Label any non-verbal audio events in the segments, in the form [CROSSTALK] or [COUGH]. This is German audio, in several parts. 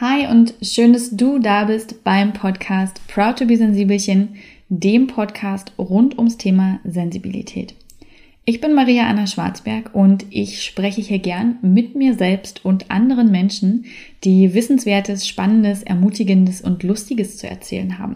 Hi und schön, dass du da bist beim Podcast Proud to be Sensibelchen, dem Podcast rund ums Thema Sensibilität. Ich bin Maria Anna Schwarzberg und ich spreche hier gern mit mir selbst und anderen Menschen, die Wissenswertes, Spannendes, Ermutigendes und Lustiges zu erzählen haben.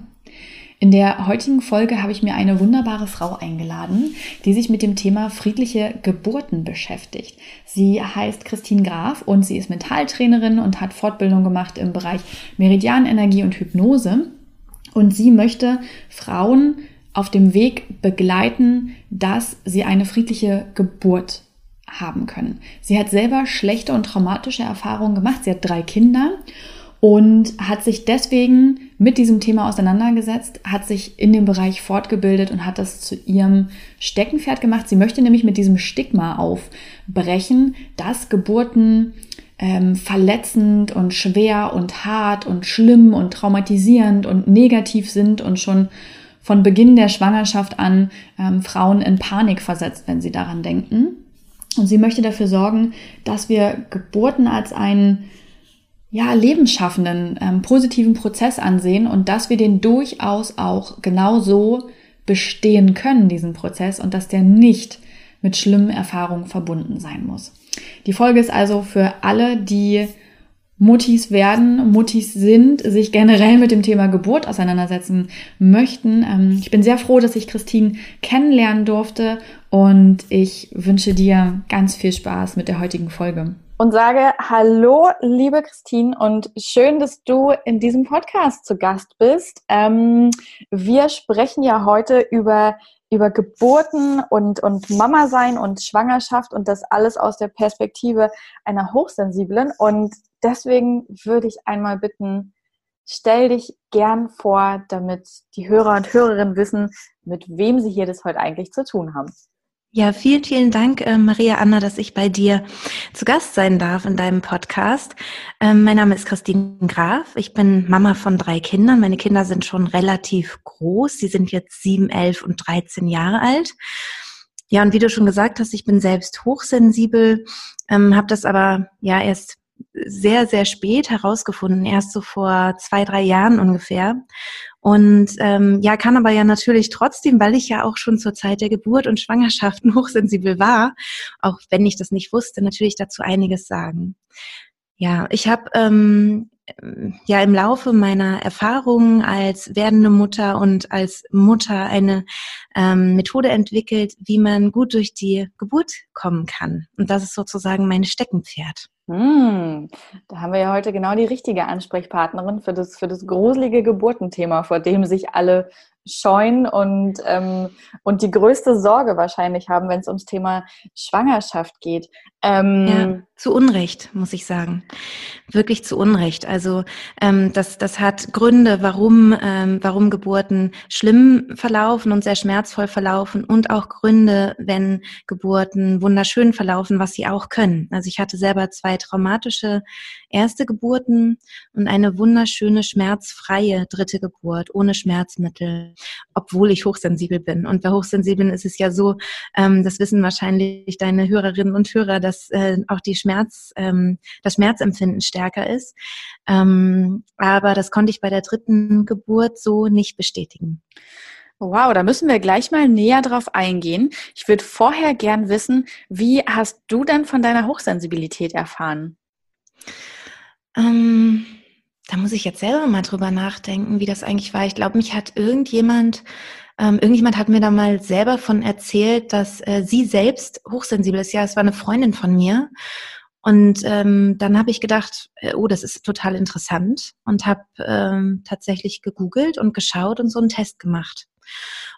In der heutigen Folge habe ich mir eine wunderbare Frau eingeladen, die sich mit dem Thema friedliche Geburten beschäftigt. Sie heißt Christine Graf und sie ist Mentaltrainerin und hat Fortbildung gemacht im Bereich Meridianenergie und Hypnose. Und sie möchte Frauen auf dem Weg begleiten, dass sie eine friedliche Geburt haben können. Sie hat selber schlechte und traumatische Erfahrungen gemacht. Sie hat drei Kinder und hat sich deswegen mit diesem Thema auseinandergesetzt, hat sich in dem Bereich fortgebildet und hat das zu ihrem Steckenpferd gemacht. Sie möchte nämlich mit diesem Stigma aufbrechen, dass Geburten ähm, verletzend und schwer und hart und schlimm und traumatisierend und negativ sind und schon von Beginn der Schwangerschaft an ähm, Frauen in Panik versetzt, wenn sie daran denken. Und sie möchte dafür sorgen, dass wir Geburten als einen ja, lebensschaffenden, ähm, positiven Prozess ansehen und dass wir den durchaus auch genauso bestehen können, diesen Prozess, und dass der nicht mit schlimmen Erfahrungen verbunden sein muss. Die Folge ist also für alle, die Muttis werden, Muttis sind, sich generell mit dem Thema Geburt auseinandersetzen möchten. Ähm, ich bin sehr froh, dass ich Christine kennenlernen durfte und ich wünsche dir ganz viel Spaß mit der heutigen Folge und sage Hallo, liebe Christine, und schön, dass du in diesem Podcast zu Gast bist. Ähm, wir sprechen ja heute über, über Geburten und, und Mama sein und Schwangerschaft und das alles aus der Perspektive einer Hochsensiblen. Und deswegen würde ich einmal bitten, stell dich gern vor, damit die Hörer und Hörerinnen wissen, mit wem sie hier das heute eigentlich zu tun haben. Ja, vielen, vielen Dank, äh, Maria Anna, dass ich bei dir zu Gast sein darf in deinem Podcast. Ähm, mein Name ist Christine Graf. Ich bin Mama von drei Kindern. Meine Kinder sind schon relativ groß. Sie sind jetzt sieben, elf und dreizehn Jahre alt. Ja, und wie du schon gesagt hast, ich bin selbst hochsensibel, ähm, habe das aber ja erst sehr, sehr spät herausgefunden, erst so vor zwei, drei Jahren ungefähr. Und ähm, ja, kann aber ja natürlich trotzdem, weil ich ja auch schon zur Zeit der Geburt und Schwangerschaften [LAUGHS] hochsensibel war, auch wenn ich das nicht wusste, natürlich dazu einiges sagen. Ja, ich habe ähm, ja im Laufe meiner Erfahrungen als werdende Mutter und als Mutter eine ähm, Methode entwickelt, wie man gut durch die Geburt kommen kann. Und das ist sozusagen mein Steckenpferd. Hm, da haben wir ja heute genau die richtige Ansprechpartnerin für das, für das gruselige Geburtenthema, vor dem sich alle scheuen und, ähm, und die größte Sorge wahrscheinlich haben, wenn es ums Thema Schwangerschaft geht. Ähm, ja, zu Unrecht, muss ich sagen. Wirklich zu Unrecht. Also ähm, das, das hat Gründe, warum, ähm, warum Geburten schlimm verlaufen und sehr schmerzvoll verlaufen und auch Gründe, wenn Geburten wunderschön verlaufen, was sie auch können. Also ich hatte selber zwei traumatische erste Geburten und eine wunderschöne schmerzfreie dritte Geburt ohne Schmerzmittel, obwohl ich hochsensibel bin. Und bei Hochsensiblen ist es ja so, ähm, das wissen wahrscheinlich deine Hörerinnen und Hörer, dass äh, auch die Schmerz, ähm, das Schmerzempfinden stärker ist. Ähm, aber das konnte ich bei der dritten Geburt so nicht bestätigen. Wow, da müssen wir gleich mal näher drauf eingehen. Ich würde vorher gern wissen, wie hast du denn von deiner Hochsensibilität erfahren? Ähm, da muss ich jetzt selber mal drüber nachdenken, wie das eigentlich war. Ich glaube, mich hat irgendjemand, ähm, irgendjemand hat mir da mal selber von erzählt, dass äh, sie selbst hochsensibel ist. Ja, es war eine Freundin von mir. Und ähm, dann habe ich gedacht, äh, oh, das ist total interessant und habe ähm, tatsächlich gegoogelt und geschaut und so einen Test gemacht.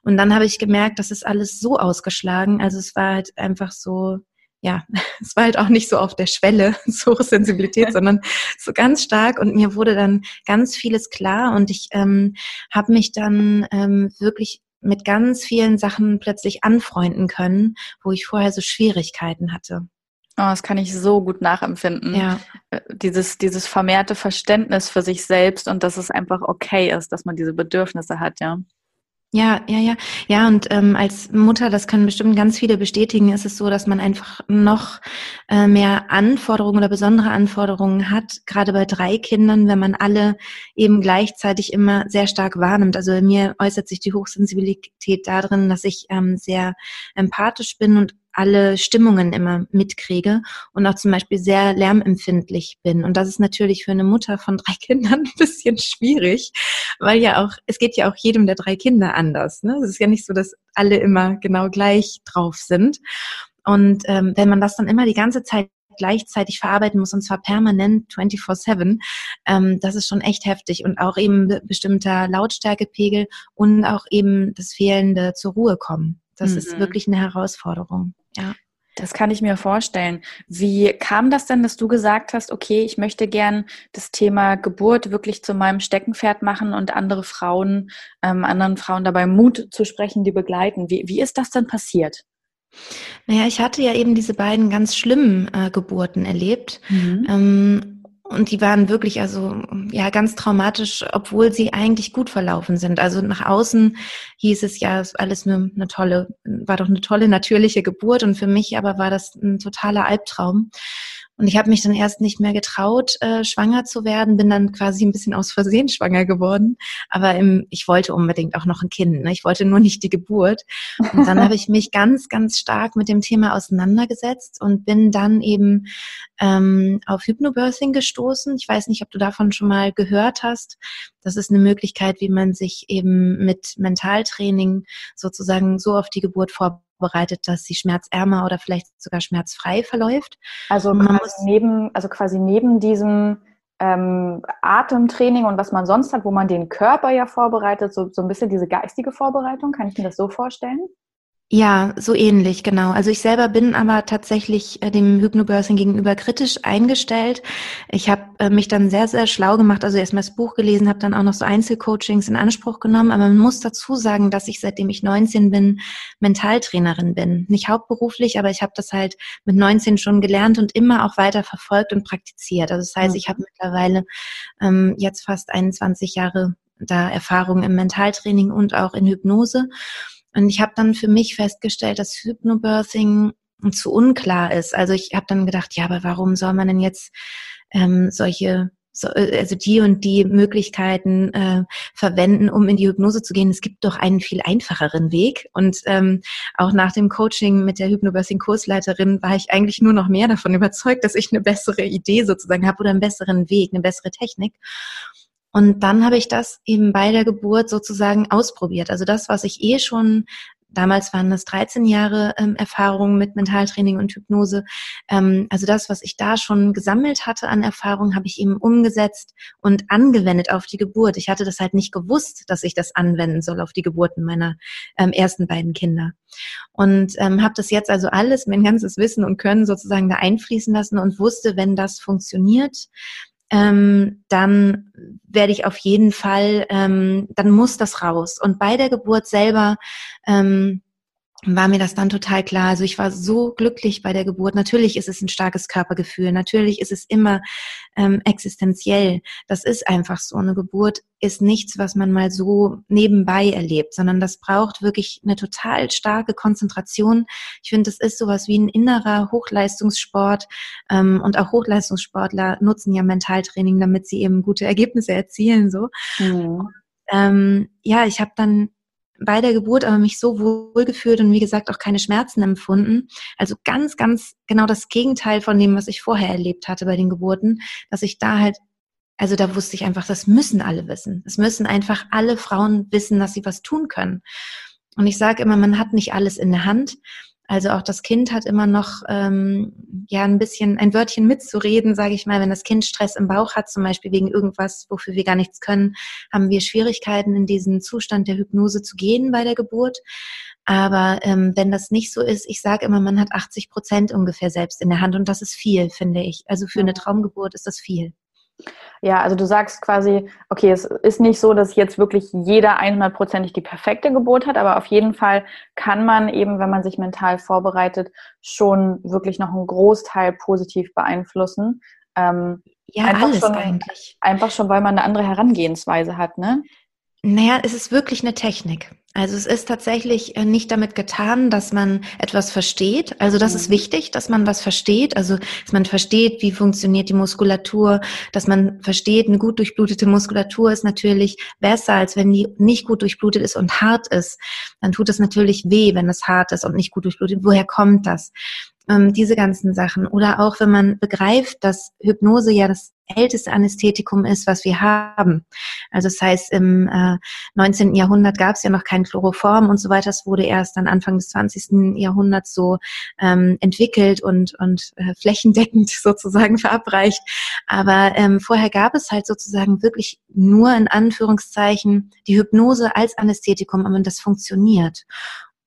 Und dann habe ich gemerkt, das ist alles so ausgeschlagen. Also es war halt einfach so, ja, [LAUGHS] es war halt auch nicht so auf der Schwelle, [LAUGHS] so Sensibilität, [LAUGHS] sondern so ganz stark und mir wurde dann ganz vieles klar und ich ähm, habe mich dann ähm, wirklich mit ganz vielen Sachen plötzlich anfreunden können, wo ich vorher so Schwierigkeiten hatte. Oh, das kann ich so gut nachempfinden. Ja. Äh, dieses, dieses vermehrte Verständnis für sich selbst und dass es einfach okay ist, dass man diese Bedürfnisse hat, ja. Ja, ja, ja. Ja, und ähm, als Mutter, das können bestimmt ganz viele bestätigen, ist es so, dass man einfach noch äh, mehr Anforderungen oder besondere Anforderungen hat, gerade bei drei Kindern, wenn man alle eben gleichzeitig immer sehr stark wahrnimmt. Also bei mir äußert sich die Hochsensibilität darin, dass ich ähm, sehr empathisch bin und alle Stimmungen immer mitkriege und auch zum Beispiel sehr lärmempfindlich bin. Und das ist natürlich für eine Mutter von drei [LAUGHS] Kindern ein bisschen schwierig, weil ja auch, es geht ja auch jedem der drei Kinder anders. Ne? Es ist ja nicht so, dass alle immer genau gleich drauf sind. Und ähm, wenn man das dann immer die ganze Zeit gleichzeitig verarbeiten muss und zwar permanent 24/7, ähm, das ist schon echt heftig und auch eben bestimmter Lautstärkepegel und auch eben das fehlende zur Ruhe kommen. Das mhm. ist wirklich eine Herausforderung. Ja. Das kann ich mir vorstellen. Wie kam das denn, dass du gesagt hast, okay, ich möchte gern das Thema Geburt wirklich zu meinem Steckenpferd machen und andere Frauen, ähm, anderen Frauen dabei Mut zu sprechen, die begleiten? Wie, wie ist das denn passiert? Naja, ich hatte ja eben diese beiden ganz schlimmen äh, Geburten erlebt. Mhm. Ähm, und die waren wirklich also ja ganz traumatisch, obwohl sie eigentlich gut verlaufen sind. Also nach außen hieß es ja alles nur eine tolle, war doch eine tolle natürliche Geburt und für mich aber war das ein totaler Albtraum. Und ich habe mich dann erst nicht mehr getraut, äh, schwanger zu werden, bin dann quasi ein bisschen aus Versehen schwanger geworden. Aber im, ich wollte unbedingt auch noch ein Kind. Ne? Ich wollte nur nicht die Geburt. Und dann habe ich mich ganz, ganz stark mit dem Thema auseinandergesetzt und bin dann eben ähm, auf Hypnobirthing gestoßen. Ich weiß nicht, ob du davon schon mal gehört hast. Das ist eine Möglichkeit, wie man sich eben mit Mentaltraining sozusagen so auf die Geburt vorbereitet vorbereitet, dass sie schmerzärmer oder vielleicht sogar schmerzfrei verläuft. Also quasi neben, also quasi neben diesem ähm, Atemtraining und was man sonst hat, wo man den Körper ja vorbereitet, so, so ein bisschen diese geistige Vorbereitung, kann ich mir das so vorstellen? Ja, so ähnlich, genau. Also ich selber bin aber tatsächlich äh, dem Hypnobirthing gegenüber kritisch eingestellt. Ich habe äh, mich dann sehr, sehr schlau gemacht, also erstmal das Buch gelesen, habe dann auch noch so Einzelcoachings in Anspruch genommen. Aber man muss dazu sagen, dass ich seitdem ich 19 bin, Mentaltrainerin bin. Nicht hauptberuflich, aber ich habe das halt mit 19 schon gelernt und immer auch weiter verfolgt und praktiziert. Also das heißt, mhm. ich habe mittlerweile ähm, jetzt fast 21 Jahre da Erfahrung im Mentaltraining und auch in Hypnose. Und ich habe dann für mich festgestellt, dass Hypnobirthing zu unklar ist. Also ich habe dann gedacht, ja, aber warum soll man denn jetzt ähm, solche so, äh, also die und die Möglichkeiten äh, verwenden, um in die Hypnose zu gehen. Es gibt doch einen viel einfacheren Weg. Und ähm, auch nach dem Coaching mit der Hypnobirthing-Kursleiterin war ich eigentlich nur noch mehr davon überzeugt, dass ich eine bessere Idee sozusagen habe oder einen besseren Weg, eine bessere Technik. Und dann habe ich das eben bei der Geburt sozusagen ausprobiert. Also das, was ich eh schon Damals waren das 13 Jahre ähm, Erfahrung mit Mentaltraining und Hypnose. Ähm, also das, was ich da schon gesammelt hatte an Erfahrung, habe ich eben umgesetzt und angewendet auf die Geburt. Ich hatte das halt nicht gewusst, dass ich das anwenden soll auf die Geburten meiner ähm, ersten beiden Kinder. Und ähm, habe das jetzt also alles, mein ganzes Wissen und Können sozusagen da einfließen lassen und wusste, wenn das funktioniert, ähm, dann werde ich auf jeden Fall, ähm, dann muss das raus. Und bei der Geburt selber ähm, war mir das dann total klar. Also ich war so glücklich bei der Geburt. Natürlich ist es ein starkes Körpergefühl. Natürlich ist es immer ähm, existenziell. Das ist einfach so. Eine Geburt ist nichts, was man mal so nebenbei erlebt, sondern das braucht wirklich eine total starke Konzentration. Ich finde, das ist sowas wie ein innerer Hochleistungssport. Ähm, und auch Hochleistungssportler nutzen ja Mentaltraining, damit sie eben gute Ergebnisse erzielen. So. Mhm. Ähm, ja, ich habe dann bei der Geburt aber mich so wohl gefühlt und wie gesagt auch keine Schmerzen empfunden. Also ganz, ganz genau das Gegenteil von dem, was ich vorher erlebt hatte bei den Geburten, dass ich da halt, also da wusste ich einfach, das müssen alle wissen. Es müssen einfach alle Frauen wissen, dass sie was tun können. Und ich sage immer, man hat nicht alles in der Hand. Also auch das Kind hat immer noch ähm, ja ein bisschen ein Wörtchen mitzureden, sage ich mal. Wenn das Kind Stress im Bauch hat, zum Beispiel wegen irgendwas, wofür wir gar nichts können, haben wir Schwierigkeiten, in diesen Zustand der Hypnose zu gehen bei der Geburt. Aber ähm, wenn das nicht so ist, ich sage immer, man hat 80 Prozent ungefähr selbst in der Hand und das ist viel, finde ich. Also für eine Traumgeburt ist das viel. Ja, also du sagst quasi, okay, es ist nicht so, dass jetzt wirklich jeder 100%ig die perfekte Geburt hat, aber auf jeden Fall kann man eben, wenn man sich mental vorbereitet, schon wirklich noch einen Großteil positiv beeinflussen. Ähm, ja, alles schon, eigentlich. Einfach schon, weil man eine andere Herangehensweise hat, ne? Naja, es ist wirklich eine Technik. Also es ist tatsächlich äh, nicht damit getan, dass man etwas versteht. Also das mhm. ist wichtig, dass man was versteht. Also dass man versteht, wie funktioniert die Muskulatur, dass man versteht, eine gut durchblutete Muskulatur ist natürlich besser, als wenn die nicht gut durchblutet ist und hart ist. Dann tut es natürlich weh, wenn es hart ist und nicht gut durchblutet. Woher kommt das? ähm, diese ganzen Sachen. Oder auch wenn man begreift, dass Hypnose ja das älteste Anästhetikum ist, was wir haben. Also das heißt, im äh, 19. Jahrhundert gab es ja noch kein Chloroform und so weiter. Es wurde erst dann Anfang des 20. Jahrhunderts so ähm, entwickelt und, und äh, flächendeckend [LAUGHS] sozusagen verabreicht. Aber ähm, vorher gab es halt sozusagen wirklich nur in Anführungszeichen die Hypnose als Anästhetikum, aber das funktioniert.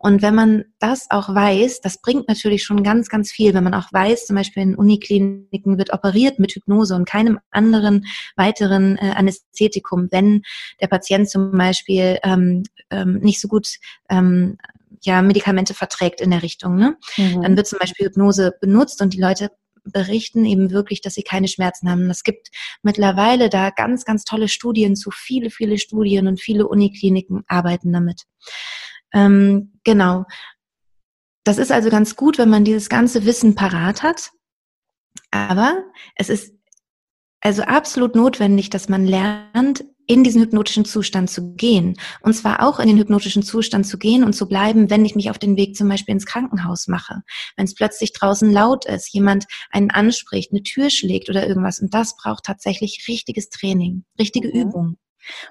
Und wenn man das auch weiß, das bringt natürlich schon ganz, ganz viel, wenn man auch weiß, zum Beispiel in Unikliniken wird operiert mit Hypnose und keinem anderen weiteren äh, Anästhetikum, wenn der Patient zum Beispiel ähm, ähm, nicht so gut ähm, ja, Medikamente verträgt in der Richtung. Ne? Mhm. Dann wird zum Beispiel Hypnose benutzt und die Leute berichten eben wirklich, dass sie keine Schmerzen haben. Es gibt mittlerweile da ganz, ganz tolle Studien zu, viele, viele Studien und viele Unikliniken arbeiten damit. Ähm, genau. Das ist also ganz gut, wenn man dieses ganze Wissen parat hat. Aber es ist also absolut notwendig, dass man lernt, in diesen hypnotischen Zustand zu gehen. Und zwar auch in den hypnotischen Zustand zu gehen und zu bleiben, wenn ich mich auf den Weg zum Beispiel ins Krankenhaus mache. Wenn es plötzlich draußen laut ist, jemand einen anspricht, eine Tür schlägt oder irgendwas. Und das braucht tatsächlich richtiges Training, richtige mhm. Übung.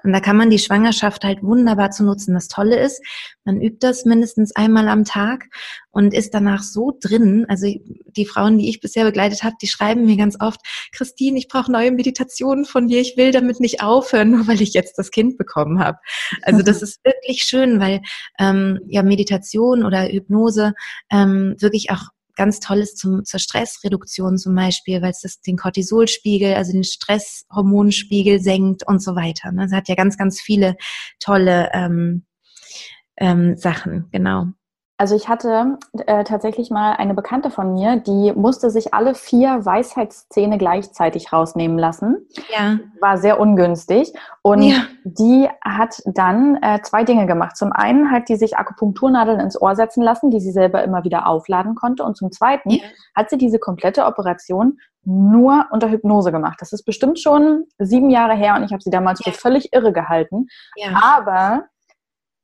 Und da kann man die Schwangerschaft halt wunderbar zu nutzen. Das Tolle ist, man übt das mindestens einmal am Tag und ist danach so drin. Also die Frauen, die ich bisher begleitet habe, die schreiben mir ganz oft, Christine, ich brauche neue Meditationen von dir. Ich will damit nicht aufhören, [LAUGHS] nur weil ich jetzt das Kind bekommen habe. Also das ist wirklich schön, weil ähm, ja Meditation oder Hypnose ähm, wirklich auch ganz tolles zum, zur Stressreduktion zum Beispiel, weil es das den Cortisolspiegel, also den Stresshormonspiegel senkt und so weiter. Ne? Es hat ja ganz, ganz viele tolle ähm, ähm, Sachen, genau. Also ich hatte äh, tatsächlich mal eine Bekannte von mir, die musste sich alle vier Weisheitszähne gleichzeitig rausnehmen lassen. Ja. War sehr ungünstig. Und ja. die hat dann äh, zwei Dinge gemacht. Zum einen hat die sich Akupunkturnadeln ins Ohr setzen lassen, die sie selber immer wieder aufladen konnte. Und zum zweiten ja. hat sie diese komplette Operation nur unter Hypnose gemacht. Das ist bestimmt schon sieben Jahre her und ich habe sie damals für völlig irre gehalten. Aber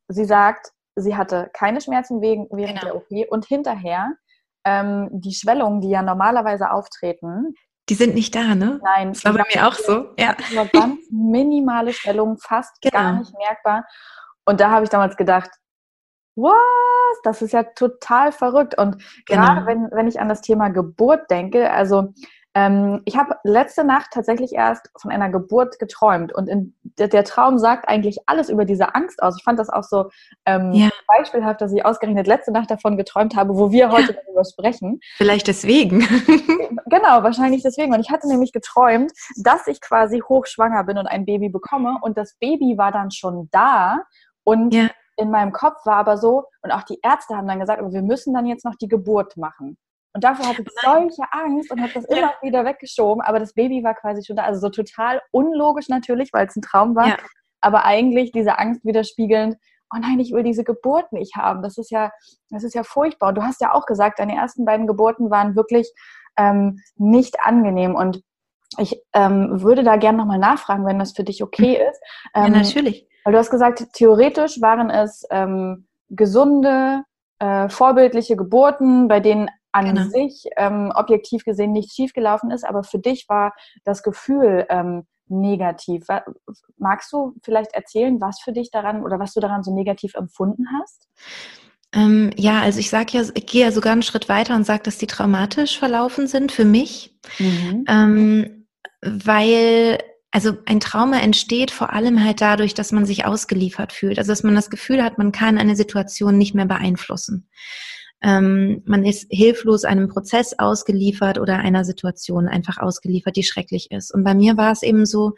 sie sagt, sie hatte keine Schmerzen wegen, während genau. der OP und hinterher ähm, die Schwellungen, die ja normalerweise auftreten. Die sind nicht da, ne? Nein. Das war bei mir auch so. Ja. Ganz minimale Schwellungen, fast genau. gar nicht merkbar. Und da habe ich damals gedacht, was? Das ist ja total verrückt. Und genau. gerade wenn, wenn ich an das Thema Geburt denke, also ähm, ich habe letzte Nacht tatsächlich erst von einer Geburt geträumt und in, der, der, Traum sagt eigentlich alles über diese Angst aus. Ich fand das auch so ähm, ja. beispielhaft, dass ich ausgerechnet letzte Nacht davon geträumt habe, wo wir heute ja. darüber sprechen. Vielleicht deswegen. [LAUGHS] genau, wahrscheinlich deswegen. Und ich hatte nämlich geträumt, dass ich quasi hochschwanger bin und ein Baby bekomme und das Baby war dann schon da und ja. in meinem Kopf war aber so, und auch die Ärzte haben dann gesagt, aber wir müssen dann jetzt noch die Geburt machen. Und dafür hatte ich solche Angst und habe das immer wieder weggeschoben. Aber das Baby war quasi schon da. Also so total unlogisch natürlich, weil es ein Traum war. Ja. Aber eigentlich diese Angst widerspiegelnd, oh nein, ich will diese Geburt nicht haben. Das ist ja, das ist ja furchtbar. Und du hast ja auch gesagt, deine ersten beiden Geburten waren wirklich ähm, nicht angenehm. Und ich ähm, würde da gerne nochmal nachfragen, wenn das für dich okay mhm. ist. Ähm, ja, natürlich. Weil du hast gesagt, theoretisch waren es ähm, gesunde, äh, vorbildliche Geburten, bei denen an genau. sich ähm, objektiv gesehen nichts schiefgelaufen ist, aber für dich war das Gefühl ähm, negativ. Magst du vielleicht erzählen, was für dich daran oder was du daran so negativ empfunden hast? Ähm, ja, also ich sage ja, ich gehe ja sogar einen Schritt weiter und sage, dass die traumatisch verlaufen sind für mich, mhm. ähm, weil also ein Trauma entsteht vor allem halt dadurch, dass man sich ausgeliefert fühlt, also dass man das Gefühl hat, man kann eine Situation nicht mehr beeinflussen. Ähm, man ist hilflos einem Prozess ausgeliefert oder einer Situation einfach ausgeliefert, die schrecklich ist. Und bei mir war es eben so,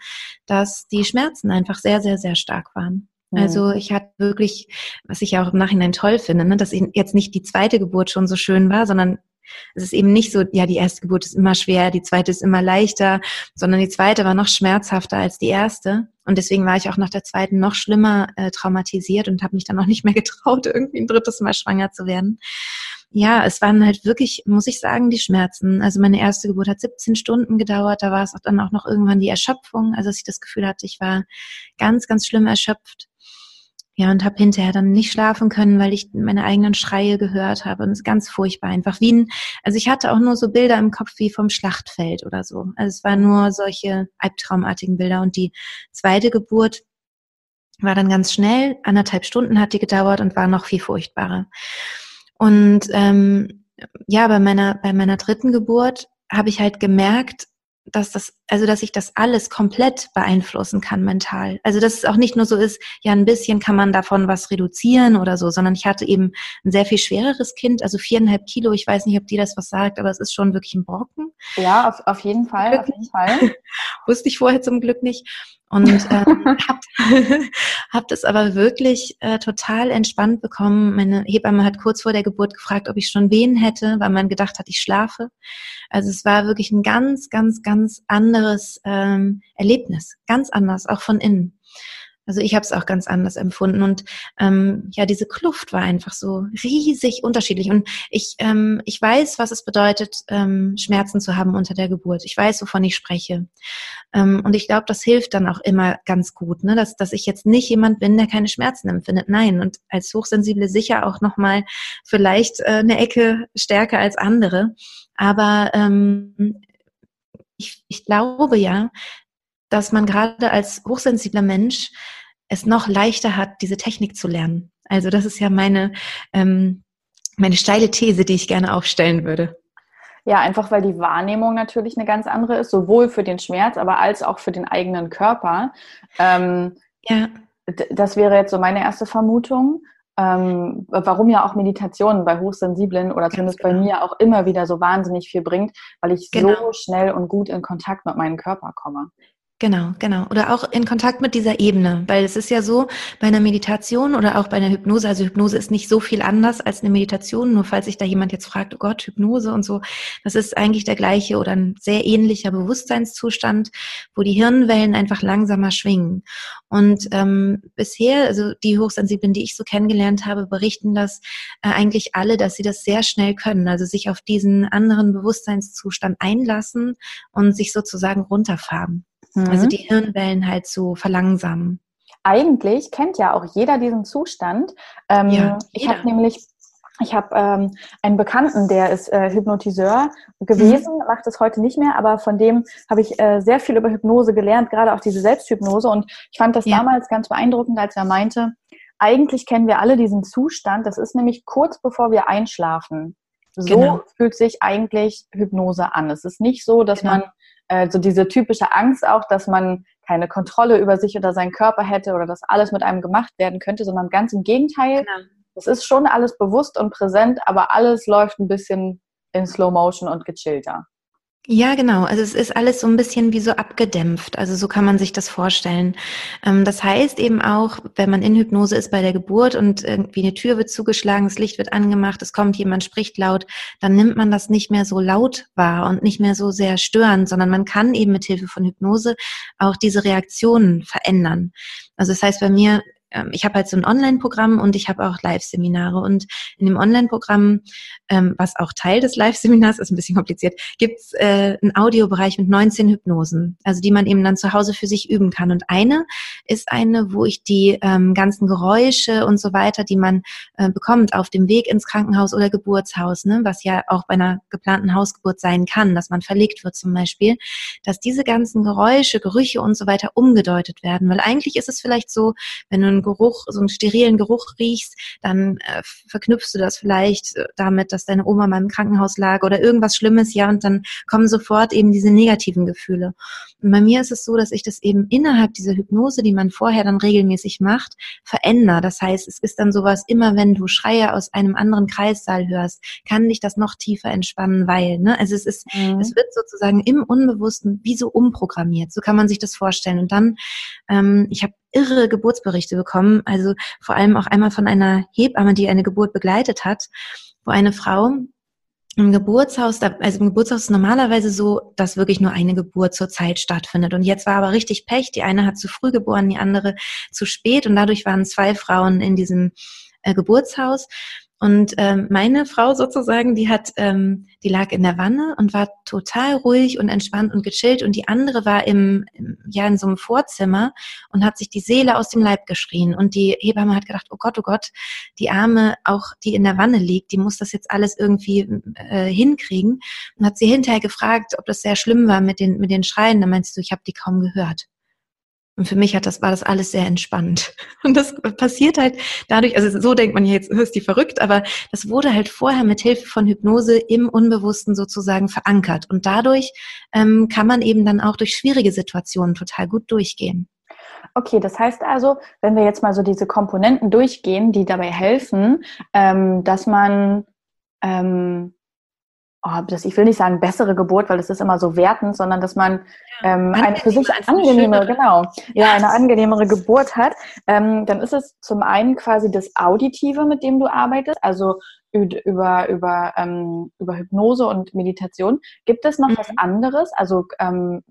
dass die Schmerzen einfach sehr, sehr, sehr stark waren. Also ich hatte wirklich, was ich ja auch im Nachhinein toll finde, ne, dass jetzt nicht die zweite Geburt schon so schön war, sondern es ist eben nicht so, ja, die erste Geburt ist immer schwer, die zweite ist immer leichter, sondern die zweite war noch schmerzhafter als die erste. Und deswegen war ich auch nach der zweiten noch schlimmer äh, traumatisiert und habe mich dann auch nicht mehr [LAUGHS] getraut, irgendwie ein drittes Mal schwanger zu werden. Ja, es waren halt wirklich, muss ich sagen, die Schmerzen. Also meine erste Geburt hat 17 Stunden gedauert, da war es auch dann auch noch irgendwann die Erschöpfung, also dass ich das Gefühl hatte, ich war ganz, ganz schlimm erschöpft. Ja, und habe hinterher dann nicht schlafen können, weil ich meine eigenen Schreie gehört habe. Und es ist ganz furchtbar einfach. Wie ein, also ich hatte auch nur so Bilder im Kopf wie vom Schlachtfeld oder so. Also es waren nur solche albtraumartigen Bilder. Und die zweite Geburt war dann ganz schnell, anderthalb Stunden hat die gedauert und war noch viel furchtbarer. Und ähm, ja, bei meiner, bei meiner dritten Geburt habe ich halt gemerkt, dass das, also dass ich das alles komplett beeinflussen kann mental. Also dass es auch nicht nur so ist, ja, ein bisschen kann man davon was reduzieren oder so, sondern ich hatte eben ein sehr viel schwereres Kind, also viereinhalb Kilo. Ich weiß nicht, ob die das was sagt, aber es ist schon wirklich ein Brocken. Ja, auf, auf jeden Fall, auf jeden Fall. [LAUGHS] Wusste ich vorher zum Glück nicht. Und [LAUGHS] ähm, habe [LAUGHS] hab das aber wirklich äh, total entspannt bekommen. Meine Hebamme hat kurz vor der Geburt gefragt, ob ich schon Wehen hätte, weil man gedacht hat, ich schlafe. Also es war wirklich ein ganz, ganz, ganz anderes ähm, Erlebnis, ganz anders, auch von innen. Also ich habe es auch ganz anders empfunden und ähm, ja, diese Kluft war einfach so riesig unterschiedlich und ich ähm, ich weiß, was es bedeutet, ähm, Schmerzen zu haben unter der Geburt. Ich weiß, wovon ich spreche ähm, und ich glaube, das hilft dann auch immer ganz gut, ne, dass dass ich jetzt nicht jemand bin, der keine Schmerzen empfindet. Nein und als Hochsensible sicher auch noch mal vielleicht äh, eine Ecke stärker als andere, aber ähm, ich, ich glaube ja, dass man gerade als hochsensibler Mensch es noch leichter hat, diese Technik zu lernen. Also das ist ja meine, ähm, meine steile These, die ich gerne aufstellen würde. Ja, einfach weil die Wahrnehmung natürlich eine ganz andere ist, sowohl für den Schmerz, aber als auch für den eigenen Körper. Ähm, ja. Das wäre jetzt so meine erste Vermutung. Ähm, warum ja auch Meditation bei Hochsensiblen oder zumindest genau. bei mir auch immer wieder so wahnsinnig viel bringt, weil ich genau. so schnell und gut in Kontakt mit meinem Körper komme. Genau, genau. Oder auch in Kontakt mit dieser Ebene, weil es ist ja so, bei einer Meditation oder auch bei einer Hypnose, also Hypnose ist nicht so viel anders als eine Meditation, nur falls sich da jemand jetzt fragt, oh Gott, Hypnose und so, das ist eigentlich der gleiche oder ein sehr ähnlicher Bewusstseinszustand, wo die Hirnwellen einfach langsamer schwingen. Und ähm, bisher, also die Hochsensiblen, die ich so kennengelernt habe, berichten das äh, eigentlich alle, dass sie das sehr schnell können, also sich auf diesen anderen Bewusstseinszustand einlassen und sich sozusagen runterfahren. Also mhm. Also die Hirnwellen halt zu verlangsamen. Eigentlich kennt ja auch jeder diesen Zustand. Ähm, ja, ich habe nämlich ich habe ähm, einen Bekannten, der ist äh, Hypnotiseur gewesen, mhm. macht es heute nicht mehr, aber von dem habe ich äh, sehr viel über Hypnose gelernt, gerade auch diese Selbsthypnose. Und ich fand das ja. damals ganz beeindruckend, als er meinte, eigentlich kennen wir alle diesen Zustand. Das ist nämlich kurz bevor wir einschlafen. So genau. fühlt sich eigentlich Hypnose an. Es ist nicht so, dass genau. man äh, so diese typische Angst auch, dass man keine Kontrolle über sich oder seinen Körper hätte oder dass alles mit einem gemacht werden könnte, sondern ganz im Gegenteil. Genau. Es ist schon alles bewusst und präsent, aber alles läuft ein bisschen in Slow Motion und gechillter. Ja, genau. Also es ist alles so ein bisschen wie so abgedämpft. Also so kann man sich das vorstellen. Ähm, das heißt eben auch, wenn man in Hypnose ist bei der Geburt und irgendwie eine Tür wird zugeschlagen, das Licht wird angemacht, es kommt jemand, spricht laut, dann nimmt man das nicht mehr so laut wahr und nicht mehr so sehr störend, sondern man kann eben mit Hilfe von Hypnose auch diese Reaktionen verändern. Also das heißt, bei mir ich habe halt so ein Online-Programm und ich habe auch Live-Seminare. Und in dem Online-Programm, ähm, was auch Teil des Live-Seminars ist, ein bisschen kompliziert, gibt's äh, einen Audiobereich mit 19 Hypnosen, also die man eben dann zu Hause für sich üben kann. Und eine ist eine, wo ich die ähm, ganzen Geräusche und so weiter, die man äh, bekommt auf dem Weg ins Krankenhaus oder Geburtshaus, ne, was ja auch bei einer geplanten Hausgeburt sein kann, dass man verlegt wird zum Beispiel, dass diese ganzen Geräusche, Gerüche und so weiter umgedeutet werden. Weil eigentlich ist es vielleicht so, wenn du ein Geruch, so einen sterilen Geruch riechst, dann äh, verknüpfst du das vielleicht äh, damit, dass deine Oma mal im Krankenhaus lag oder irgendwas Schlimmes, ja, und dann kommen sofort eben diese negativen Gefühle. Bei mir ist es so, dass ich das eben innerhalb dieser Hypnose, die man vorher dann regelmäßig macht, verändere. Das heißt, es ist dann sowas, immer wenn du Schreie aus einem anderen Kreissaal hörst, kann dich das noch tiefer entspannen, weil, ne, also es ist, mhm. es wird sozusagen im Unbewussten wie so umprogrammiert. So kann man sich das vorstellen. Und dann, ähm, ich habe irre Geburtsberichte bekommen, also vor allem auch einmal von einer Hebamme, die eine Geburt begleitet hat, wo eine Frau im Geburtshaus, also im Geburtshaus ist normalerweise so, dass wirklich nur eine Geburt zur Zeit stattfindet. Und jetzt war aber richtig Pech. Die eine hat zu früh geboren, die andere zu spät. Und dadurch waren zwei Frauen in diesem äh, Geburtshaus. Und ähm, meine Frau sozusagen, die hat, ähm, die lag in der Wanne und war total ruhig und entspannt und gechillt. Und die andere war im, im ja in so einem Vorzimmer und hat sich die Seele aus dem Leib geschrien. Und die Hebamme hat gedacht, oh Gott, oh Gott, die Arme, auch die in der Wanne liegt, die muss das jetzt alles irgendwie äh, hinkriegen. Und hat sie hinterher gefragt, ob das sehr schlimm war mit den mit den Schreien. Da meinst du, ich habe die kaum gehört. Und für mich hat das, war das alles sehr entspannt. [LAUGHS] Und das passiert halt dadurch, also so denkt man jetzt, ist die verrückt, aber das wurde halt vorher mit Hilfe von Hypnose im Unbewussten sozusagen verankert. Und dadurch ähm, kann man eben dann auch durch schwierige Situationen total gut durchgehen. Okay, das heißt also, wenn wir jetzt mal so diese Komponenten durchgehen, die dabei helfen, ähm, dass man ähm, oh, das, ich will nicht sagen bessere Geburt, weil das ist immer so wertend, sondern dass man ähm, eine für sich angenehme, genau, ja, eine angenehmere Geburt hat, ähm, dann ist es zum einen quasi das Auditive, mit dem du arbeitest, also über, über, ähm, über Hypnose und Meditation. Gibt es noch mhm. was anderes? Also ähm,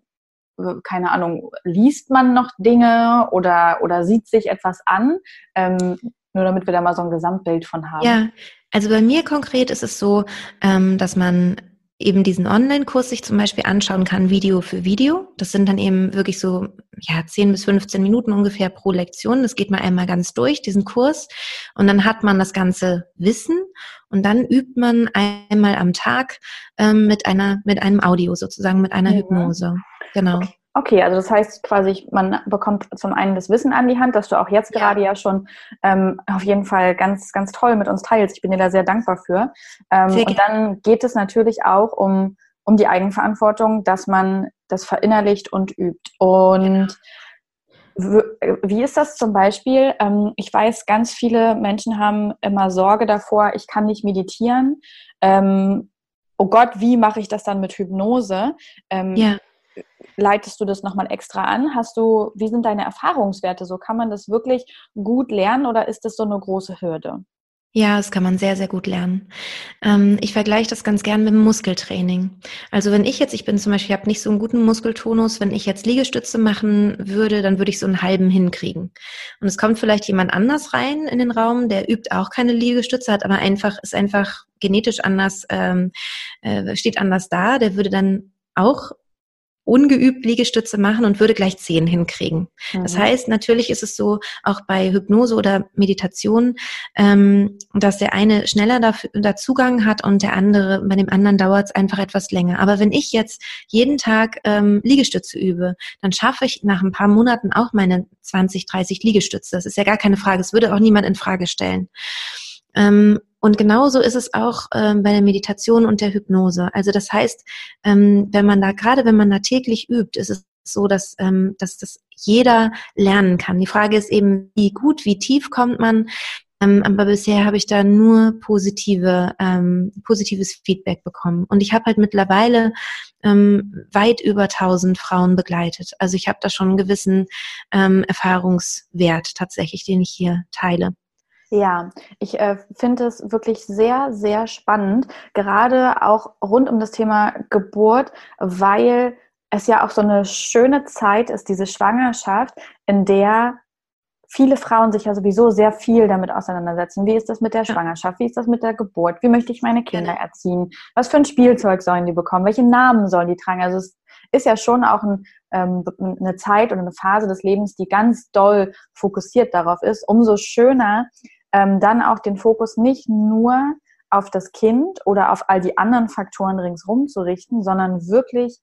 keine Ahnung, liest man noch Dinge oder, oder sieht sich etwas an? Ähm, nur damit wir da mal so ein Gesamtbild von haben. Ja, also bei mir konkret ist es so, ähm, dass man eben diesen Online-Kurs sich zum Beispiel anschauen kann, Video für Video. Das sind dann eben wirklich so, ja, 10 bis 15 Minuten ungefähr pro Lektion. Das geht man einmal ganz durch, diesen Kurs. Und dann hat man das ganze Wissen und dann übt man einmal am Tag ähm, mit einer, mit einem Audio sozusagen, mit einer ja. Hypnose. Genau. Okay. Okay, also das heißt quasi, man bekommt zum einen das Wissen an die Hand, dass du auch jetzt gerade ja schon ähm, auf jeden Fall ganz, ganz toll mit uns teilst. Ich bin dir da sehr dankbar für. Ähm, und dann geht es natürlich auch um, um die Eigenverantwortung, dass man das verinnerlicht und übt. Und ja. wie ist das zum Beispiel? Ähm, ich weiß, ganz viele Menschen haben immer Sorge davor, ich kann nicht meditieren. Ähm, oh Gott, wie mache ich das dann mit Hypnose? Ähm, ja leitest du das nochmal extra an? Hast du, wie sind deine Erfahrungswerte? So kann man das wirklich gut lernen oder ist das so eine große Hürde? Ja, das kann man sehr, sehr gut lernen. Ähm, ich vergleiche das ganz gern mit dem Muskeltraining. Also wenn ich jetzt, ich bin zum Beispiel, habe nicht so einen guten Muskeltonus, wenn ich jetzt Liegestütze machen würde, dann würde ich so einen halben hinkriegen. Und es kommt vielleicht jemand anders rein in den Raum, der übt auch keine Liegestütze, hat aber einfach, ist einfach genetisch anders, ähm, äh, steht anders da, der würde dann auch ungeübt Liegestütze machen und würde gleich zehn hinkriegen. Mhm. Das heißt, natürlich ist es so, auch bei Hypnose oder Meditation, ähm, dass der eine schneller dafür, da Zugang hat und der andere, bei dem anderen dauert es einfach etwas länger. Aber wenn ich jetzt jeden Tag ähm, Liegestütze übe, dann schaffe ich nach ein paar Monaten auch meine 20, 30 Liegestütze. Das ist ja gar keine Frage. Es würde auch niemand in Frage stellen. Ähm, und genauso ist es auch ähm, bei der Meditation und der Hypnose. Also das heißt, ähm, wenn man da, gerade wenn man da täglich übt, ist es so, dass, ähm, dass das jeder lernen kann. Die Frage ist eben, wie gut, wie tief kommt man. Ähm, aber bisher habe ich da nur positive, ähm, positives Feedback bekommen. Und ich habe halt mittlerweile ähm, weit über 1000 Frauen begleitet. Also ich habe da schon einen gewissen ähm, Erfahrungswert tatsächlich, den ich hier teile. Ja, ich äh, finde es wirklich sehr, sehr spannend, gerade auch rund um das Thema Geburt, weil es ja auch so eine schöne Zeit ist, diese Schwangerschaft, in der viele Frauen sich ja sowieso sehr viel damit auseinandersetzen. Wie ist das mit der Schwangerschaft? Wie ist das mit der Geburt? Wie möchte ich meine Kinder erziehen? Was für ein Spielzeug sollen die bekommen? Welche Namen sollen die tragen? Also es ist ja schon auch ein, ähm, eine Zeit oder eine Phase des Lebens, die ganz doll fokussiert darauf ist. Umso schöner, ähm, dann auch den Fokus nicht nur auf das Kind oder auf all die anderen Faktoren ringsherum zu richten, sondern wirklich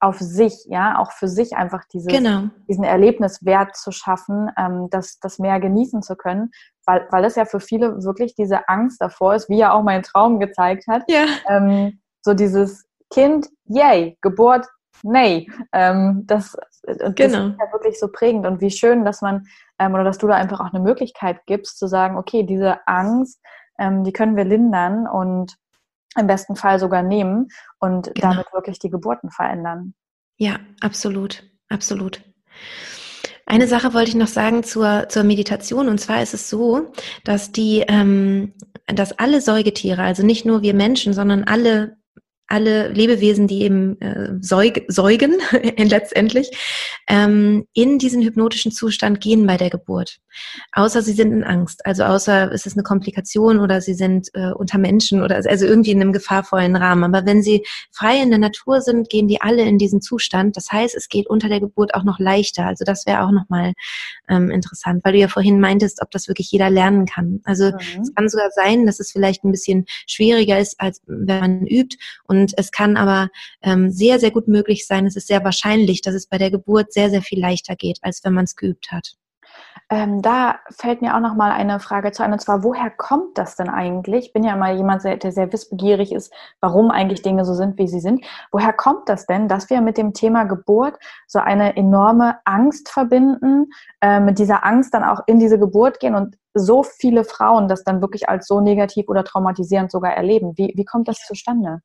auf sich, ja, auch für sich einfach dieses, genau. diesen Erlebniswert zu schaffen, ähm, das, das mehr genießen zu können, weil, weil es ja für viele wirklich diese Angst davor ist, wie ja auch mein Traum gezeigt hat, ja. ähm, so dieses Kind, yay, Geburt, nee, ähm, das, das genau. ist ja wirklich so prägend und wie schön, dass man ähm, oder dass du da einfach auch eine Möglichkeit gibst, zu sagen, okay, diese Angst, ähm, die können wir lindern und im besten Fall sogar nehmen und genau. damit wirklich die Geburten verändern. Ja, absolut, absolut. Eine Sache wollte ich noch sagen zur, zur Meditation. Und zwar ist es so, dass die, ähm, dass alle Säugetiere, also nicht nur wir Menschen, sondern alle alle Lebewesen, die eben äh, säug, säugen [LAUGHS] letztendlich, ähm, in diesen hypnotischen Zustand gehen bei der Geburt. Außer sie sind in Angst, also außer es ist eine Komplikation oder sie sind äh, unter Menschen oder also irgendwie in einem gefahrvollen Rahmen. Aber wenn sie frei in der Natur sind, gehen die alle in diesen Zustand. Das heißt, es geht unter der Geburt auch noch leichter. Also das wäre auch nochmal ähm, interessant, weil du ja vorhin meintest, ob das wirklich jeder lernen kann. Also mhm. es kann sogar sein, dass es vielleicht ein bisschen schwieriger ist, als wenn man übt und und es kann aber ähm, sehr, sehr gut möglich sein, es ist sehr wahrscheinlich, dass es bei der Geburt sehr, sehr viel leichter geht, als wenn man es geübt hat. Ähm, da fällt mir auch noch mal eine Frage zu ein, und zwar, woher kommt das denn eigentlich? Ich bin ja mal jemand, der sehr wissbegierig ist, warum eigentlich Dinge so sind, wie sie sind. Woher kommt das denn, dass wir mit dem Thema Geburt so eine enorme Angst verbinden, äh, mit dieser Angst dann auch in diese Geburt gehen und so viele Frauen das dann wirklich als so negativ oder traumatisierend sogar erleben? Wie, wie kommt das zustande?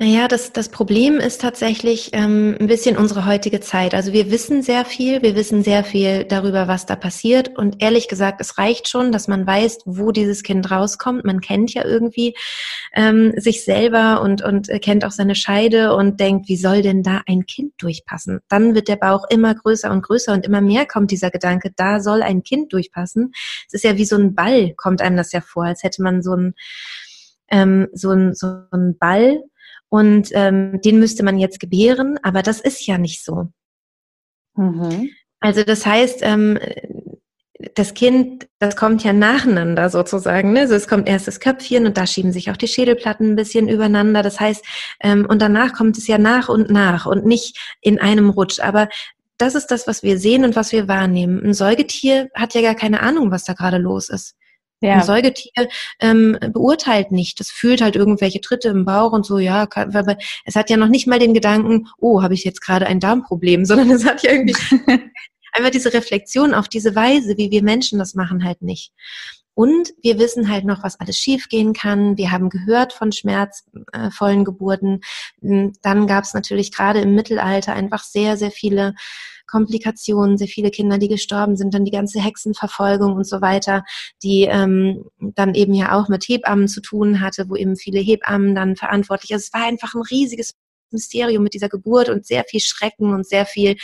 Naja, das, das Problem ist tatsächlich ähm, ein bisschen unsere heutige Zeit. Also wir wissen sehr viel, wir wissen sehr viel darüber, was da passiert. Und ehrlich gesagt, es reicht schon, dass man weiß, wo dieses Kind rauskommt. Man kennt ja irgendwie ähm, sich selber und, und kennt auch seine Scheide und denkt, wie soll denn da ein Kind durchpassen? Dann wird der Bauch immer größer und größer und immer mehr kommt dieser Gedanke, da soll ein Kind durchpassen. Es ist ja wie so ein Ball, kommt einem das ja vor, als hätte man so ein ähm, so, ein, so ein Ball und ähm, den müsste man jetzt gebären, aber das ist ja nicht so. Mhm. Also das heißt, ähm, das Kind, das kommt ja nacheinander sozusagen. Ne? Also es kommt erst das Köpfchen und da schieben sich auch die Schädelplatten ein bisschen übereinander. Das heißt, ähm, und danach kommt es ja nach und nach und nicht in einem Rutsch. Aber das ist das, was wir sehen und was wir wahrnehmen. Ein Säugetier hat ja gar keine Ahnung, was da gerade los ist. Ja. Ein Säugetier ähm, beurteilt nicht. Das fühlt halt irgendwelche Tritte im Bauch und so, ja, kann, aber es hat ja noch nicht mal den Gedanken, oh, habe ich jetzt gerade ein Darmproblem, [LAUGHS] sondern es hat ja irgendwie [LAUGHS] einfach diese Reflexion auf diese Weise, wie wir Menschen das machen, halt nicht. Und wir wissen halt noch, was alles schiefgehen kann. Wir haben gehört von schmerzvollen Geburten. Dann gab es natürlich gerade im Mittelalter einfach sehr, sehr viele Komplikationen, sehr viele Kinder, die gestorben sind, dann die ganze Hexenverfolgung und so weiter, die ähm, dann eben ja auch mit Hebammen zu tun hatte, wo eben viele Hebammen dann verantwortlich. Also es war einfach ein riesiges Mysterium mit dieser Geburt und sehr viel Schrecken und sehr viel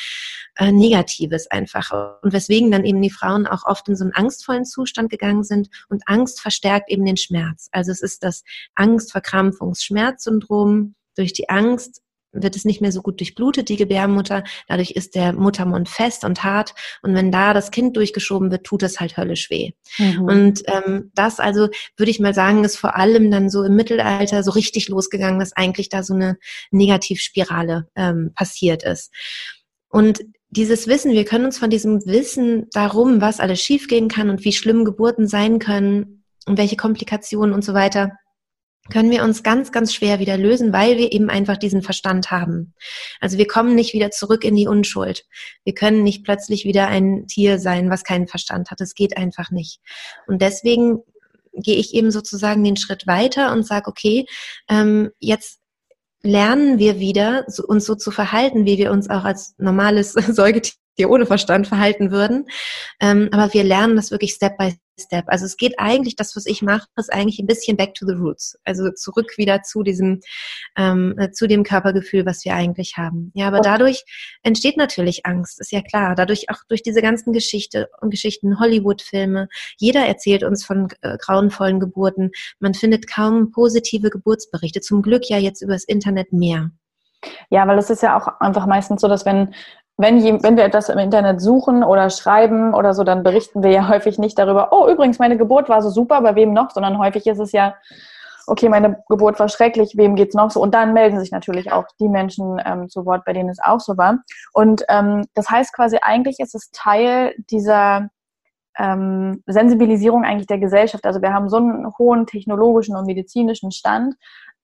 äh, Negatives einfach. Und weswegen dann eben die Frauen auch oft in so einen angstvollen Zustand gegangen sind und Angst verstärkt eben den Schmerz. Also es ist das Angstverkrampfungs-Schmerzsyndrom. Durch die Angst wird es nicht mehr so gut durchblutet, die Gebärmutter. Dadurch ist der Muttermund fest und hart. Und wenn da das Kind durchgeschoben wird, tut es halt höllisch weh. Mhm. Und ähm, das also, würde ich mal sagen, ist vor allem dann so im Mittelalter so richtig losgegangen, dass eigentlich da so eine Negativspirale ähm, passiert ist. Und dieses Wissen, wir können uns von diesem Wissen darum, was alles schiefgehen kann und wie schlimm Geburten sein können und welche Komplikationen und so weiter, können wir uns ganz, ganz schwer wieder lösen, weil wir eben einfach diesen Verstand haben. Also wir kommen nicht wieder zurück in die Unschuld. Wir können nicht plötzlich wieder ein Tier sein, was keinen Verstand hat. Es geht einfach nicht. Und deswegen gehe ich eben sozusagen den Schritt weiter und sage, okay, ähm, jetzt lernen wir wieder, uns so zu verhalten, wie wir uns auch als normales [LAUGHS] Säugetier ohne Verstand verhalten würden. Ähm, aber wir lernen das wirklich Step by Step. Also es geht eigentlich, das, was ich mache, ist eigentlich ein bisschen back to the roots. Also zurück wieder zu diesem, ähm, äh, zu dem Körpergefühl, was wir eigentlich haben. Ja, aber dadurch entsteht natürlich Angst, ist ja klar. Dadurch auch durch diese ganzen Geschichte und Geschichten, Hollywood-Filme. Jeder erzählt uns von äh, grauenvollen Geburten. Man findet kaum positive Geburtsberichte. Zum Glück ja jetzt übers Internet mehr. Ja, weil es ist ja auch einfach meistens so, dass wenn wenn, je, wenn wir etwas im Internet suchen oder schreiben oder so, dann berichten wir ja [LAUGHS] häufig nicht darüber, oh, übrigens, meine Geburt war so super, bei wem noch, sondern häufig ist es ja, okay, meine Geburt war schrecklich, wem geht's noch so? Und dann melden sich natürlich auch die Menschen ähm, zu Wort, bei denen es auch so war. Und ähm, das heißt quasi, eigentlich ist es Teil dieser ähm, Sensibilisierung eigentlich der Gesellschaft. Also wir haben so einen hohen technologischen und medizinischen Stand,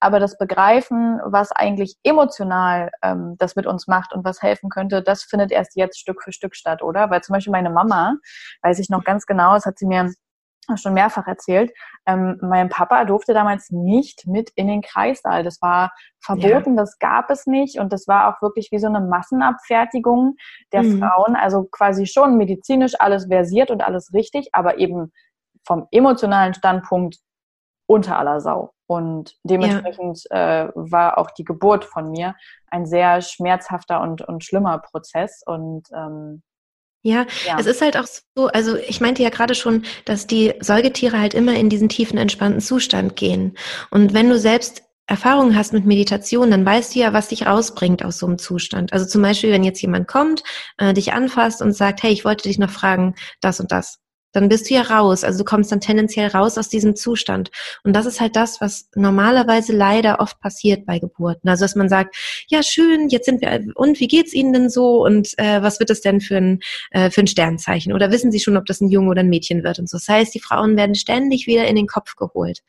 aber das Begreifen, was eigentlich emotional ähm, das mit uns macht und was helfen könnte, das findet erst jetzt Stück für Stück statt, oder? Weil zum Beispiel meine Mama, weiß ich noch ganz genau, das hat sie mir schon mehrfach erzählt, ähm, mein Papa durfte damals nicht mit in den Kreissaal. Das war verboten, ja. das gab es nicht und das war auch wirklich wie so eine Massenabfertigung der mhm. Frauen. Also quasi schon medizinisch alles versiert und alles richtig, aber eben vom emotionalen Standpunkt unter aller Sau. Und dementsprechend ja. äh, war auch die Geburt von mir ein sehr schmerzhafter und, und schlimmer Prozess. Und ähm, ja, ja, es ist halt auch so, also ich meinte ja gerade schon, dass die Säugetiere halt immer in diesen tiefen, entspannten Zustand gehen. Und wenn du selbst Erfahrungen hast mit Meditation, dann weißt du ja, was dich rausbringt aus so einem Zustand. Also zum Beispiel, wenn jetzt jemand kommt, äh, dich anfasst und sagt, hey, ich wollte dich noch fragen, das und das dann bist du ja raus. Also du kommst dann tendenziell raus aus diesem Zustand. Und das ist halt das, was normalerweise leider oft passiert bei Geburten. Also dass man sagt, ja schön, jetzt sind wir, und wie geht's Ihnen denn so? Und äh, was wird das denn für ein, äh, für ein Sternzeichen? Oder wissen Sie schon, ob das ein Junge oder ein Mädchen wird? Und so. Das heißt, die Frauen werden ständig wieder in den Kopf geholt.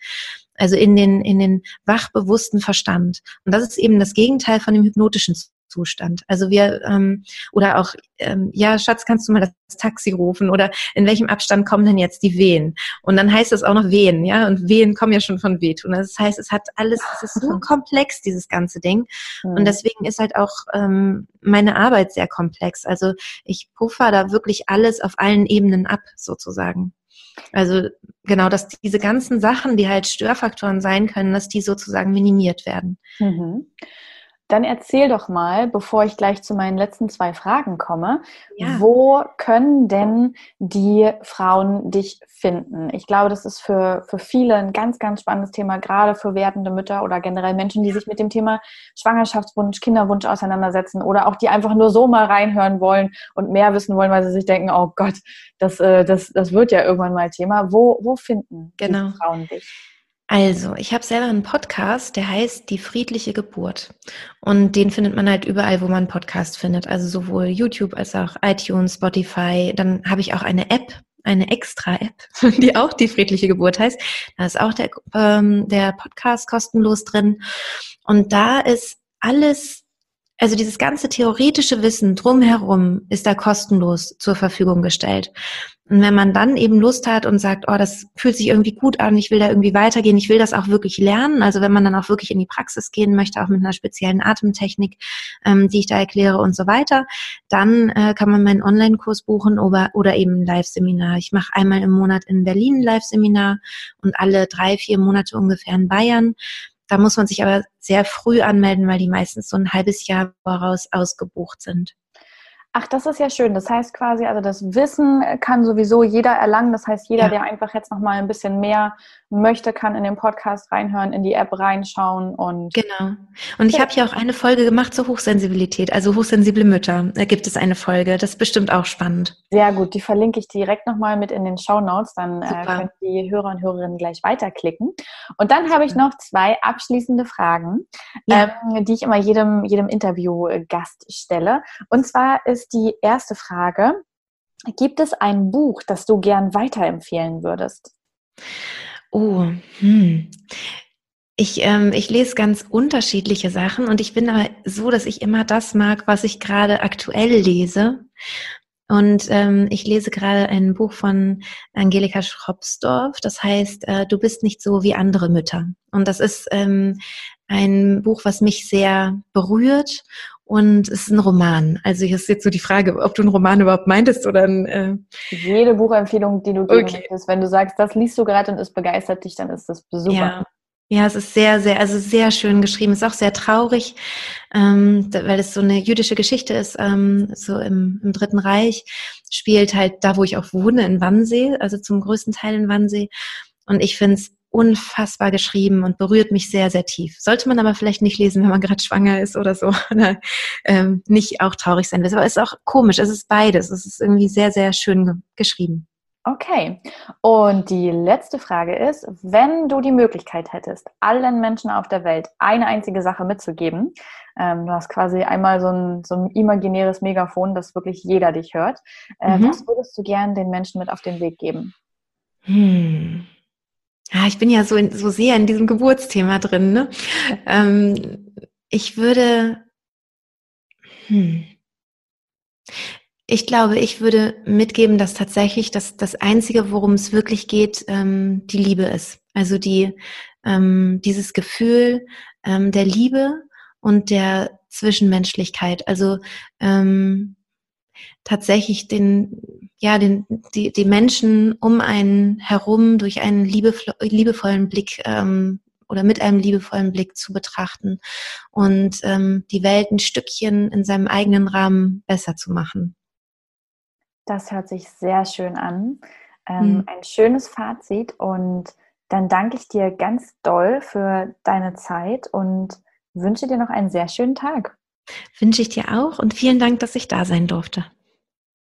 Also in den, in den wachbewussten Verstand. Und das ist eben das Gegenteil von dem hypnotischen Zustand. Also wir ähm, oder auch ähm, ja Schatz, kannst du mal das Taxi rufen oder in welchem Abstand kommen denn jetzt die Wehen? Und dann heißt es auch noch Wehen, ja und Wehen kommen ja schon von Wehtun. Das heißt, es hat alles, es ist so [LAUGHS] komplex dieses ganze Ding mhm. und deswegen ist halt auch ähm, meine Arbeit sehr komplex. Also ich puffer da wirklich alles auf allen Ebenen ab sozusagen. Also genau, dass diese ganzen Sachen, die halt Störfaktoren sein können, dass die sozusagen minimiert werden. Mhm. Dann erzähl doch mal, bevor ich gleich zu meinen letzten zwei Fragen komme, ja. wo können denn die Frauen dich finden? Ich glaube, das ist für, für viele ein ganz, ganz spannendes Thema, gerade für werdende Mütter oder generell Menschen, die sich mit dem Thema Schwangerschaftswunsch, Kinderwunsch auseinandersetzen oder auch die einfach nur so mal reinhören wollen und mehr wissen wollen, weil sie sich denken, oh Gott, das, äh, das, das wird ja irgendwann mal Thema. Wo, wo finden genau. die Frauen dich? Also, ich habe selber einen Podcast, der heißt Die friedliche Geburt. Und den findet man halt überall, wo man Podcast findet. Also sowohl YouTube als auch iTunes, Spotify. Dann habe ich auch eine App, eine extra App, [LAUGHS] die auch Die friedliche Geburt heißt. Da ist auch der, ähm, der Podcast kostenlos drin. Und da ist alles also dieses ganze theoretische Wissen drumherum ist da kostenlos zur Verfügung gestellt. Und wenn man dann eben Lust hat und sagt, oh, das fühlt sich irgendwie gut an, ich will da irgendwie weitergehen, ich will das auch wirklich lernen, also wenn man dann auch wirklich in die Praxis gehen möchte, auch mit einer speziellen Atemtechnik, ähm, die ich da erkläre und so weiter, dann äh, kann man meinen Online-Kurs buchen oder, oder eben ein Live-Seminar. Ich mache einmal im Monat in Berlin ein Live-Seminar und alle drei, vier Monate ungefähr in Bayern. Da muss man sich aber sehr früh anmelden, weil die meistens so ein halbes Jahr voraus ausgebucht sind. Ach, das ist ja schön. Das heißt quasi, also das Wissen kann sowieso jeder erlangen. Das heißt, jeder, ja. der einfach jetzt noch mal ein bisschen mehr möchte, kann in den Podcast reinhören, in die App reinschauen und genau. Und ich habe ja auch eine Folge gemacht zur Hochsensibilität, also hochsensible Mütter. Da gibt es eine Folge. Das ist bestimmt auch spannend. Sehr gut. Die verlinke ich direkt noch mal mit in den Show Notes. Dann äh, können die Hörer und Hörerinnen gleich weiterklicken. Und dann habe ich noch zwei abschließende Fragen, ja. ähm, die ich immer jedem jedem Interview-Gast stelle. Und zwar ist ist die erste Frage. Gibt es ein Buch, das du gern weiterempfehlen würdest? Oh, hm. Ich, ähm, ich lese ganz unterschiedliche Sachen und ich bin aber so, dass ich immer das mag, was ich gerade aktuell lese. Und ähm, ich lese gerade ein Buch von Angelika Schropsdorf, das heißt, äh, du bist nicht so wie andere Mütter. Und das ist ähm, ein Buch, was mich sehr berührt und es ist ein Roman. Also hier ist jetzt so die Frage, ob du einen Roman überhaupt meintest oder ein... Äh Jede Buchempfehlung, die du geben okay. möchtest. Wenn du sagst, das liest du gerade und es begeistert dich, dann ist das super. Ja. Ja, es ist sehr, sehr, also sehr schön geschrieben. Es ist auch sehr traurig, ähm, weil es so eine jüdische Geschichte ist, ähm, so im, im Dritten Reich. Spielt halt da, wo ich auch wohne, in Wannsee, also zum größten Teil in Wannsee. Und ich finde es unfassbar geschrieben und berührt mich sehr, sehr tief. Sollte man aber vielleicht nicht lesen, wenn man gerade schwanger ist oder so, [LAUGHS] oder ähm, nicht auch traurig sein will. Aber es ist auch komisch, es ist beides. Es ist irgendwie sehr, sehr schön ge geschrieben. Okay. Und die letzte Frage ist, wenn du die Möglichkeit hättest, allen Menschen auf der Welt eine einzige Sache mitzugeben, ähm, du hast quasi einmal so ein, so ein imaginäres Megafon, dass wirklich jeder dich hört, äh, mhm. was würdest du gern den Menschen mit auf den Weg geben? Hm. Ja, ich bin ja so, in, so sehr in diesem Geburtsthema drin. Ne? Ähm, ich würde, hm, ich glaube, ich würde mitgeben, dass tatsächlich das, das Einzige, worum es wirklich geht, ähm, die Liebe ist. Also die, ähm, dieses Gefühl ähm, der Liebe und der Zwischenmenschlichkeit. Also ähm, tatsächlich den, ja, den, die, die Menschen um einen herum durch einen liebevollen Blick ähm, oder mit einem liebevollen Blick zu betrachten und ähm, die Welt ein Stückchen in seinem eigenen Rahmen besser zu machen. Das hört sich sehr schön an. Ähm, mhm. Ein schönes Fazit und dann danke ich dir ganz doll für deine Zeit und wünsche dir noch einen sehr schönen Tag. Wünsche ich dir auch und vielen Dank, dass ich da sein durfte.